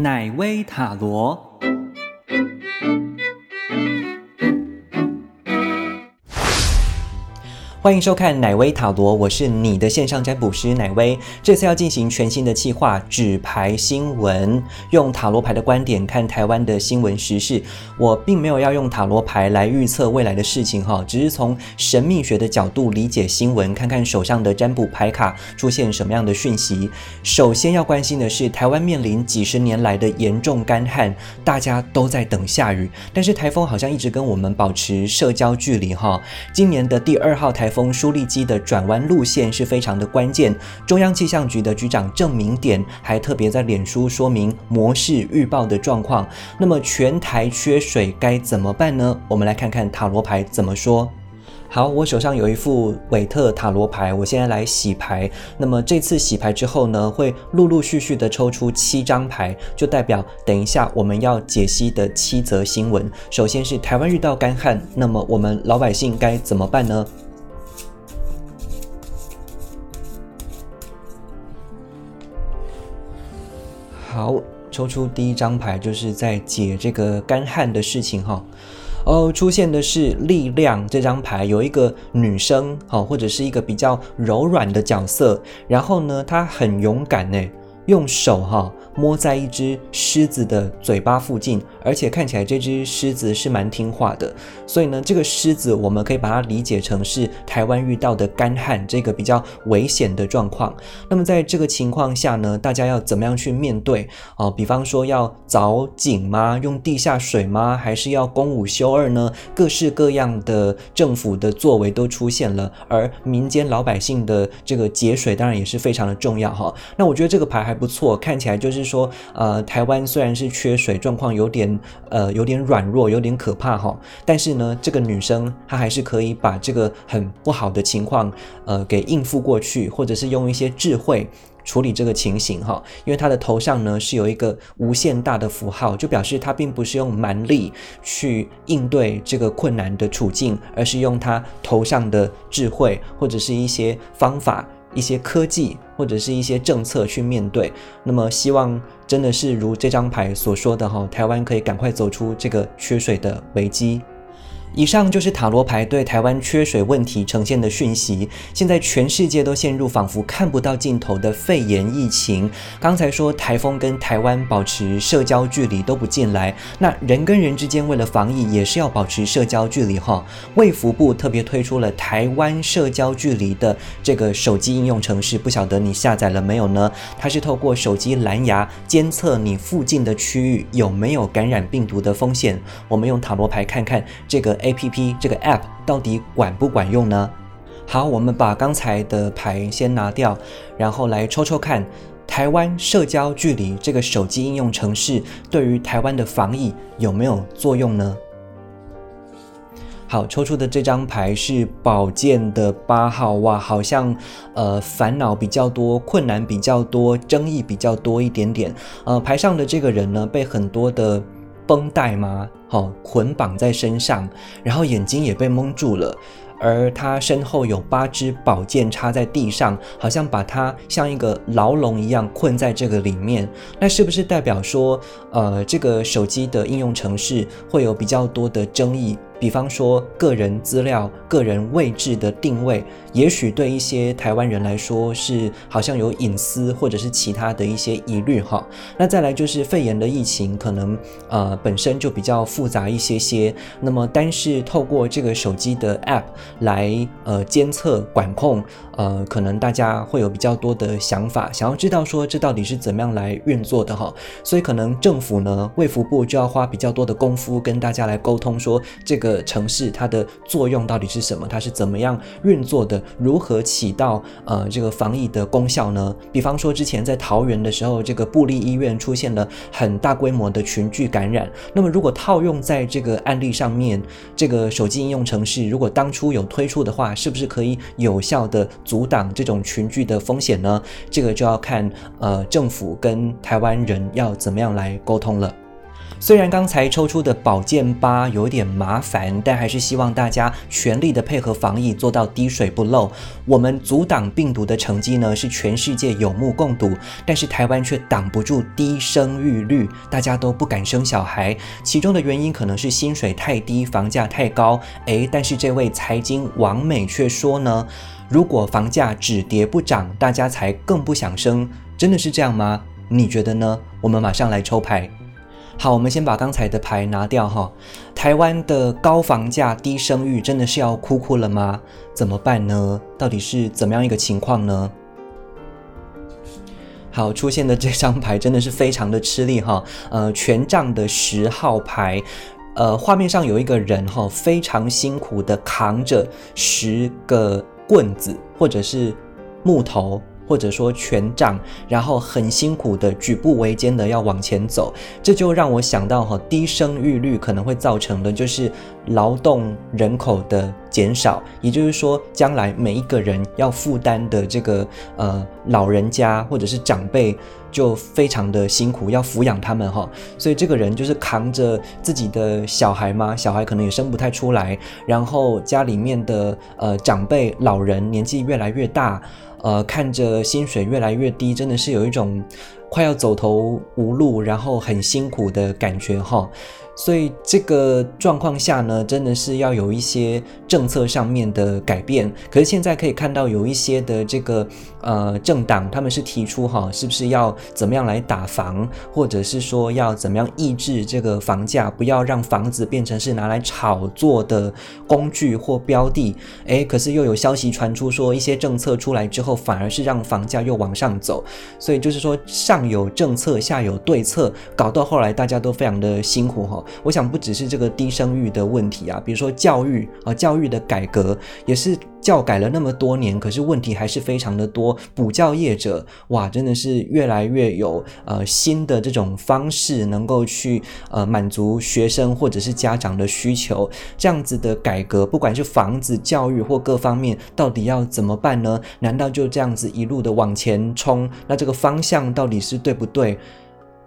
乃威塔罗。欢迎收看奶威塔罗，我是你的线上占卜师奶威。这次要进行全新的企划——纸牌新闻，用塔罗牌的观点看台湾的新闻时事。我并没有要用塔罗牌来预测未来的事情哈，只是从神秘学的角度理解新闻，看看手上的占卜牌卡出现什么样的讯息。首先要关心的是，台湾面临几十年来的严重干旱，大家都在等下雨，但是台风好像一直跟我们保持社交距离哈。今年的第二号台风风舒利基的转弯路线是非常的关键。中央气象局的局长郑明典还特别在脸书说明模式预报的状况。那么全台缺水该怎么办呢？我们来看看塔罗牌怎么说。好，我手上有一副韦特塔罗牌，我现在来洗牌。那么这次洗牌之后呢，会陆陆续续的抽出七张牌，就代表等一下我们要解析的七则新闻。首先是台湾遇到干旱，那么我们老百姓该怎么办呢？好，抽出第一张牌，就是在解这个干旱的事情哈。哦，出现的是力量这张牌，有一个女生，哈，或者是一个比较柔软的角色，然后呢，她很勇敢呢，用手哈。摸在一只狮子的嘴巴附近，而且看起来这只狮子是蛮听话的，所以呢，这个狮子我们可以把它理解成是台湾遇到的干旱这个比较危险的状况。那么在这个情况下呢，大家要怎么样去面对哦？比方说要凿井吗？用地下水吗？还是要公五休二呢？各式各样的政府的作为都出现了，而民间老百姓的这个节水当然也是非常的重要哈。那我觉得这个牌还不错，看起来就是。说呃，台湾虽然是缺水，状况有点呃有点软弱，有点可怕哈，但是呢，这个女生她还是可以把这个很不好的情况呃给应付过去，或者是用一些智慧处理这个情形哈。因为她的头上呢是有一个无限大的符号，就表示她并不是用蛮力去应对这个困难的处境，而是用她头上的智慧或者是一些方法。一些科技或者是一些政策去面对，那么希望真的是如这张牌所说的哈，台湾可以赶快走出这个缺水的危机。以上就是塔罗牌对台湾缺水问题呈现的讯息。现在全世界都陷入仿佛看不到尽头的肺炎疫情。刚才说台风跟台湾保持社交距离都不进来，那人跟人之间为了防疫也是要保持社交距离哈。卫福部特别推出了台湾社交距离的这个手机应用程式，不晓得你下载了没有呢？它是透过手机蓝牙监测你附近的区域有没有感染病毒的风险。我们用塔罗牌看看这个。A P P 这个 App 到底管不管用呢？好，我们把刚才的牌先拿掉，然后来抽抽看，台湾社交距离这个手机应用程式对于台湾的防疫有没有作用呢？好，抽出的这张牌是宝剑的八号，哇，好像呃烦恼比较多，困难比较多，争议比较多一点点。呃，牌上的这个人呢，被很多的。绷带吗？好，捆绑在身上，然后眼睛也被蒙住了，而他身后有八支宝剑插在地上，好像把他像一个牢笼一样困在这个里面。那是不是代表说，呃，这个手机的应用程式会有比较多的争议？比方说个人资料、个人位置的定位，也许对一些台湾人来说是好像有隐私或者是其他的一些疑虑哈。那再来就是肺炎的疫情，可能呃本身就比较复杂一些些。那么单是透过这个手机的 App 来呃监测管控，呃可能大家会有比较多的想法，想要知道说这到底是怎么样来运作的哈。所以可能政府呢卫福部就要花比较多的功夫跟大家来沟通说这个。的城市它的作用到底是什么？它是怎么样运作的？如何起到呃这个防疫的功效呢？比方说之前在桃园的时候，这个布利医院出现了很大规模的群聚感染。那么如果套用在这个案例上面，这个手机应用程式如果当初有推出的话，是不是可以有效的阻挡这种群聚的风险呢？这个就要看呃政府跟台湾人要怎么样来沟通了。虽然刚才抽出的宝剑八有点麻烦，但还是希望大家全力的配合防疫，做到滴水不漏。我们阻挡病毒的成绩呢，是全世界有目共睹，但是台湾却挡不住低生育率，大家都不敢生小孩。其中的原因可能是薪水太低，房价太高。诶，但是这位财经王美却说呢，如果房价只跌不涨，大家才更不想生。真的是这样吗？你觉得呢？我们马上来抽牌。好，我们先把刚才的牌拿掉哈。台湾的高房价、低生育，真的是要哭哭了吗？怎么办呢？到底是怎么样一个情况呢？好，出现的这张牌真的是非常的吃力哈。呃，权杖的十号牌，呃，画面上有一个人哈，非常辛苦的扛着十个棍子或者是木头。或者说权杖，然后很辛苦的举步维艰的要往前走，这就让我想到哈，低生育率可能会造成的就是劳动人口的减少，也就是说，将来每一个人要负担的这个呃老人家或者是长辈就非常的辛苦，要抚养他们哈，所以这个人就是扛着自己的小孩嘛，小孩可能也生不太出来，然后家里面的呃长辈老人年纪越来越大。呃，看着薪水越来越低，真的是有一种快要走投无路，然后很辛苦的感觉哈。所以这个状况下呢，真的是要有一些政策上面的改变。可是现在可以看到有一些的这个呃政党，他们是提出哈，是不是要怎么样来打房，或者是说要怎么样抑制这个房价，不要让房子变成是拿来炒作的工具或标的。诶，可是又有消息传出说，一些政策出来之后，反而是让房价又往上走。所以就是说上有政策，下有对策，搞到后来大家都非常的辛苦哈。我想不只是这个低生育的问题啊，比如说教育啊，教育的改革也是教改了那么多年，可是问题还是非常的多。补教业者哇，真的是越来越有呃新的这种方式，能够去呃满足学生或者是家长的需求。这样子的改革，不管是房子、教育或各方面，到底要怎么办呢？难道就这样子一路的往前冲？那这个方向到底是对不对？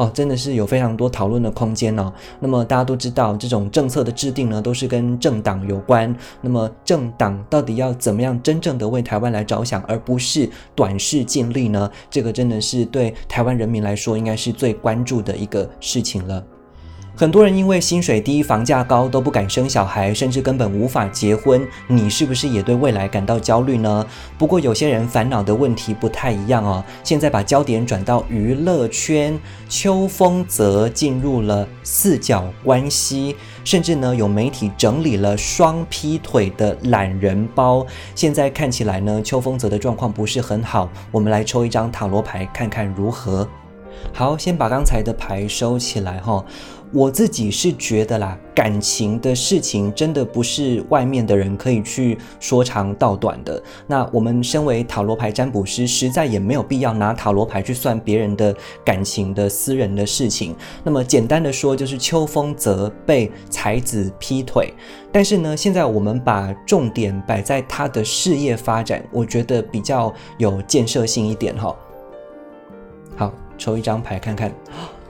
哦，真的是有非常多讨论的空间哦。那么大家都知道，这种政策的制定呢，都是跟政党有关。那么政党到底要怎么样真正的为台湾来着想，而不是短视尽力呢？这个真的是对台湾人民来说，应该是最关注的一个事情了。很多人因为薪水低、房价高都不敢生小孩，甚至根本无法结婚。你是不是也对未来感到焦虑呢？不过有些人烦恼的问题不太一样哦。现在把焦点转到娱乐圈，邱风泽进入了四角关系，甚至呢有媒体整理了双劈腿的懒人包。现在看起来呢，邱风泽的状况不是很好。我们来抽一张塔罗牌看看如何。好，先把刚才的牌收起来哈。我自己是觉得啦，感情的事情真的不是外面的人可以去说长道短的。那我们身为塔罗牌占卜师，实在也没有必要拿塔罗牌去算别人的感情的私人的事情。那么简单的说，就是秋风则被才子劈腿。但是呢，现在我们把重点摆在他的事业发展，我觉得比较有建设性一点哈。好，抽一张牌看看。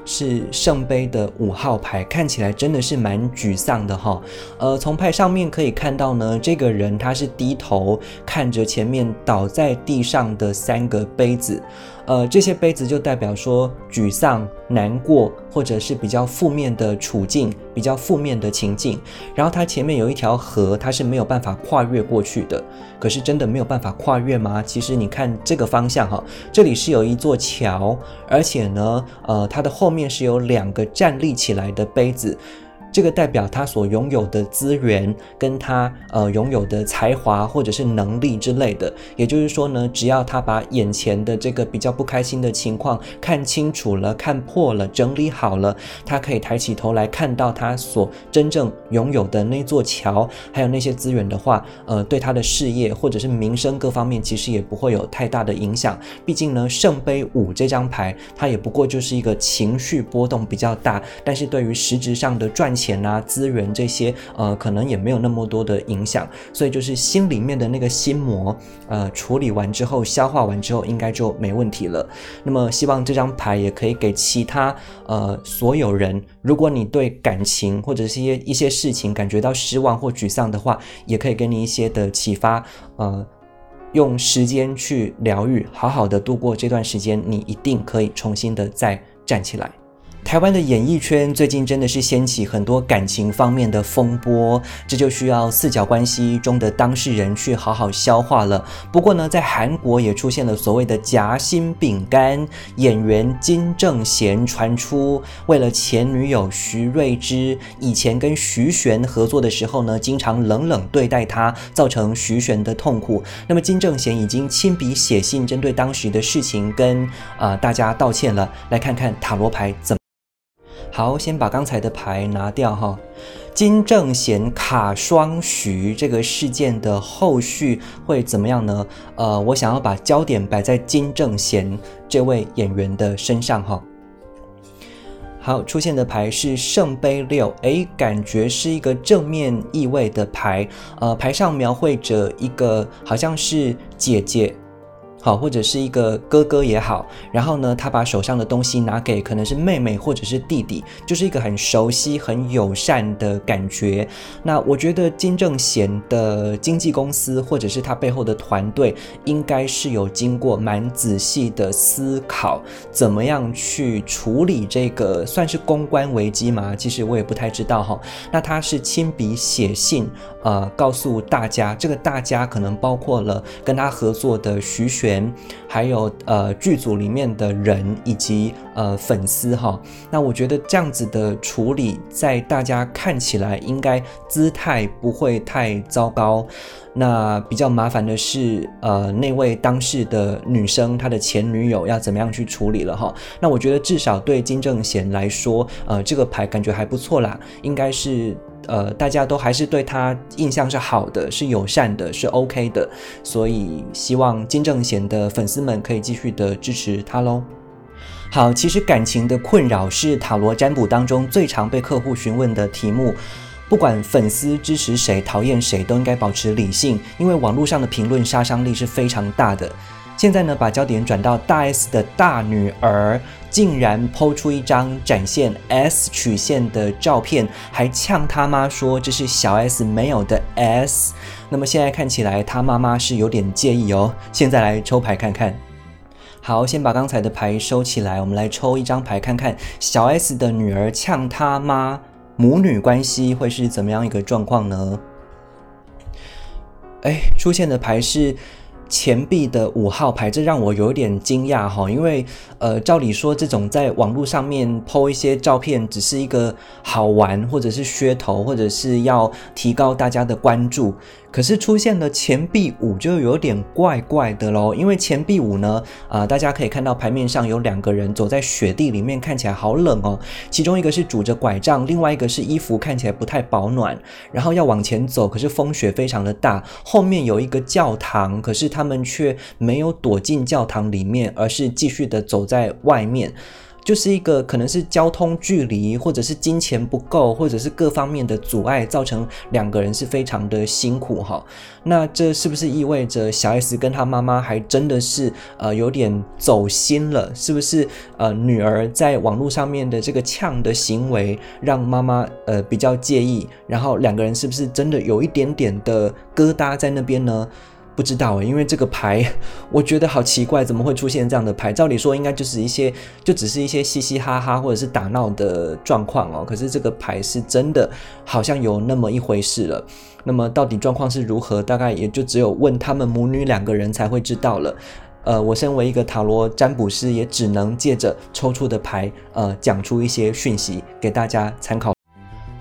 是圣杯的五号牌，看起来真的是蛮沮丧的哈。呃，从牌上面可以看到呢，这个人他是低头看着前面倒在地上的三个杯子。呃，这些杯子就代表说沮丧、难过，或者是比较负面的处境、比较负面的情境。然后它前面有一条河，它是没有办法跨越过去的。可是真的没有办法跨越吗？其实你看这个方向哈，这里是有一座桥，而且呢，呃，它的后面是有两个站立起来的杯子。这个代表他所拥有的资源，跟他呃拥有的才华或者是能力之类的。也就是说呢，只要他把眼前的这个比较不开心的情况看清楚了、看破了、整理好了，他可以抬起头来看到他所真正拥有的那座桥，还有那些资源的话，呃，对他的事业或者是名声各方面，其实也不会有太大的影响。毕竟呢，圣杯五这张牌，它也不过就是一个情绪波动比较大，但是对于实质上的赚。钱啊、资源这些，呃，可能也没有那么多的影响。所以就是心里面的那个心魔，呃，处理完之后、消化完之后，应该就没问题了。那么希望这张牌也可以给其他呃所有人，如果你对感情或者是一些一些事情感觉到失望或沮丧的话，也可以给你一些的启发，呃。用时间去疗愈，好好的度过这段时间，你一定可以重新的再站起来。台湾的演艺圈最近真的是掀起很多感情方面的风波，这就需要四角关系中的当事人去好好消化了。不过呢，在韩国也出现了所谓的夹心饼干，演员金正贤传出为了前女友徐瑞芝以前跟徐玄合作的时候呢，经常冷冷对待他，造成徐玄的痛苦。那么金正贤已经亲笔写信针对当时的事情跟啊大家道歉了。来看看塔罗牌怎。好，先把刚才的牌拿掉哈。金正贤卡双徐这个事件的后续会怎么样呢？呃，我想要把焦点摆在金正贤这位演员的身上哈。好，出现的牌是圣杯六，诶，感觉是一个正面意味的牌。呃，牌上描绘着一个好像是姐姐。好，或者是一个哥哥也好，然后呢，他把手上的东西拿给可能是妹妹或者是弟弟，就是一个很熟悉、很友善的感觉。那我觉得金正贤的经纪公司或者是他背后的团队，应该是有经过蛮仔细的思考，怎么样去处理这个算是公关危机吗？其实我也不太知道哈。那他是亲笔写信，呃，告诉大家，这个大家可能包括了跟他合作的徐还有呃剧组里面的人以及呃粉丝哈，那我觉得这样子的处理，在大家看起来应该姿态不会太糟糕。那比较麻烦的是，呃那位当事的女生她的前女友要怎么样去处理了哈？那我觉得至少对金正贤来说，呃这个牌感觉还不错啦，应该是。呃，大家都还是对他印象是好的，是友善的，是 OK 的，所以希望金正贤的粉丝们可以继续的支持他喽。好，其实感情的困扰是塔罗占卜当中最常被客户询问的题目，不管粉丝支持谁、讨厌谁，都应该保持理性，因为网络上的评论杀伤力是非常大的。现在呢，把焦点转到大 S 的大女儿，竟然抛出一张展现 S 曲线的照片，还呛他妈说这是小 S 没有的 S。那么现在看起来，他妈妈是有点介意哦。现在来抽牌看看。好，先把刚才的牌收起来，我们来抽一张牌看看，小 S 的女儿呛他妈，母女关系会是怎么样一个状况呢？哎，出现的牌是。钱币的五号牌，这让我有点惊讶哈，因为呃，照理说这种在网络上面 po 一些照片，只是一个好玩，或者是噱头，或者是要提高大家的关注。可是出现了钱币五就有点怪怪的喽，因为钱币五呢，啊，大家可以看到牌面上有两个人走在雪地里面，看起来好冷哦。其中一个是拄着拐杖，另外一个是衣服看起来不太保暖，然后要往前走，可是风雪非常的大。后面有一个教堂，可是他们却没有躲进教堂里面，而是继续的走在外面。就是一个可能是交通距离，或者是金钱不够，或者是各方面的阻碍，造成两个人是非常的辛苦哈。那这是不是意味着小 S 跟她妈妈还真的是呃有点走心了？是不是呃女儿在网络上面的这个呛的行为让妈妈呃比较介意？然后两个人是不是真的有一点点的疙瘩在那边呢？不知道诶因为这个牌，我觉得好奇怪，怎么会出现这样的牌？照理说应该就是一些，就只是一些嘻嘻哈哈或者是打闹的状况哦。可是这个牌是真的，好像有那么一回事了。那么到底状况是如何？大概也就只有问他们母女两个人才会知道了。呃，我身为一个塔罗占卜师，也只能借着抽出的牌，呃，讲出一些讯息给大家参考。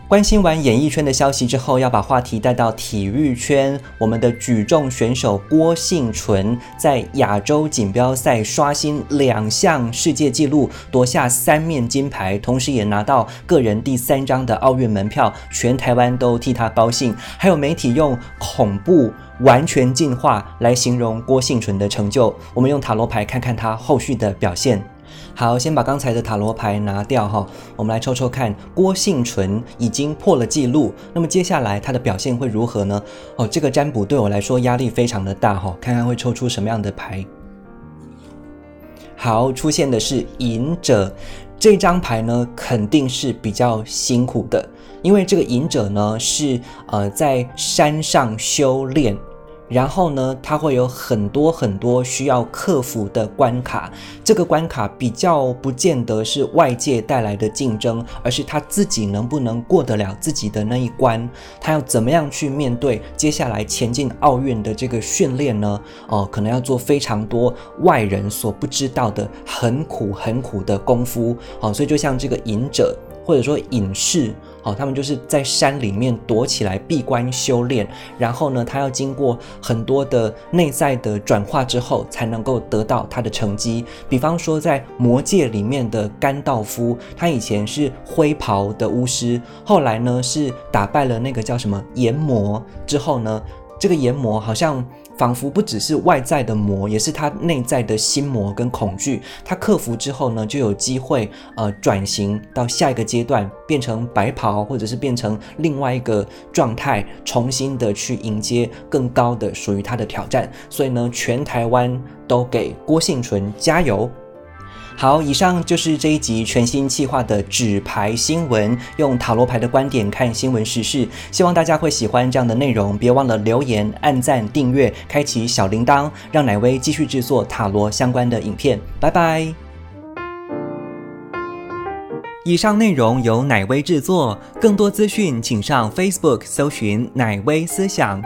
关心完演艺圈的消息之后，要把话题带到体育圈。我们的举重选手郭幸存在亚洲锦标赛刷新两项世界纪录，夺下三面金牌，同时也拿到个人第三张的奥运门票，全台湾都替他高兴。还有媒体用“恐怖完全进化”来形容郭幸存的成就。我们用塔罗牌看看他后续的表现。好，先把刚才的塔罗牌拿掉哈，我们来抽抽看，郭幸纯已经破了记录，那么接下来他的表现会如何呢？哦，这个占卜对我来说压力非常的大哈，看看会抽出什么样的牌。好，出现的是隐者，这张牌呢肯定是比较辛苦的，因为这个隐者呢是呃在山上修炼。然后呢，他会有很多很多需要克服的关卡。这个关卡比较不见得是外界带来的竞争，而是他自己能不能过得了自己的那一关。他要怎么样去面对接下来前进奥运的这个训练呢？哦，可能要做非常多外人所不知道的很苦很苦的功夫。哦，所以就像这个隐者，或者说隐士。好，他们就是在山里面躲起来闭关修炼，然后呢，他要经过很多的内在的转化之后，才能够得到他的成绩。比方说，在魔界里面的甘道夫，他以前是灰袍的巫师，后来呢是打败了那个叫什么炎魔之后呢，这个炎魔好像。仿佛不只是外在的魔，也是他内在的心魔跟恐惧。他克服之后呢，就有机会呃转型到下一个阶段，变成白袍，或者是变成另外一个状态，重新的去迎接更高的属于他的挑战。所以呢，全台湾都给郭幸存加油。好，以上就是这一集全新企划的纸牌新闻，用塔罗牌的观点看新闻时事，希望大家会喜欢这样的内容。别忘了留言、按赞、订阅、开启小铃铛，让奶威继续制作塔罗相关的影片。拜拜。以上内容由奶威制作，更多资讯请上 Facebook 搜寻奶威思想。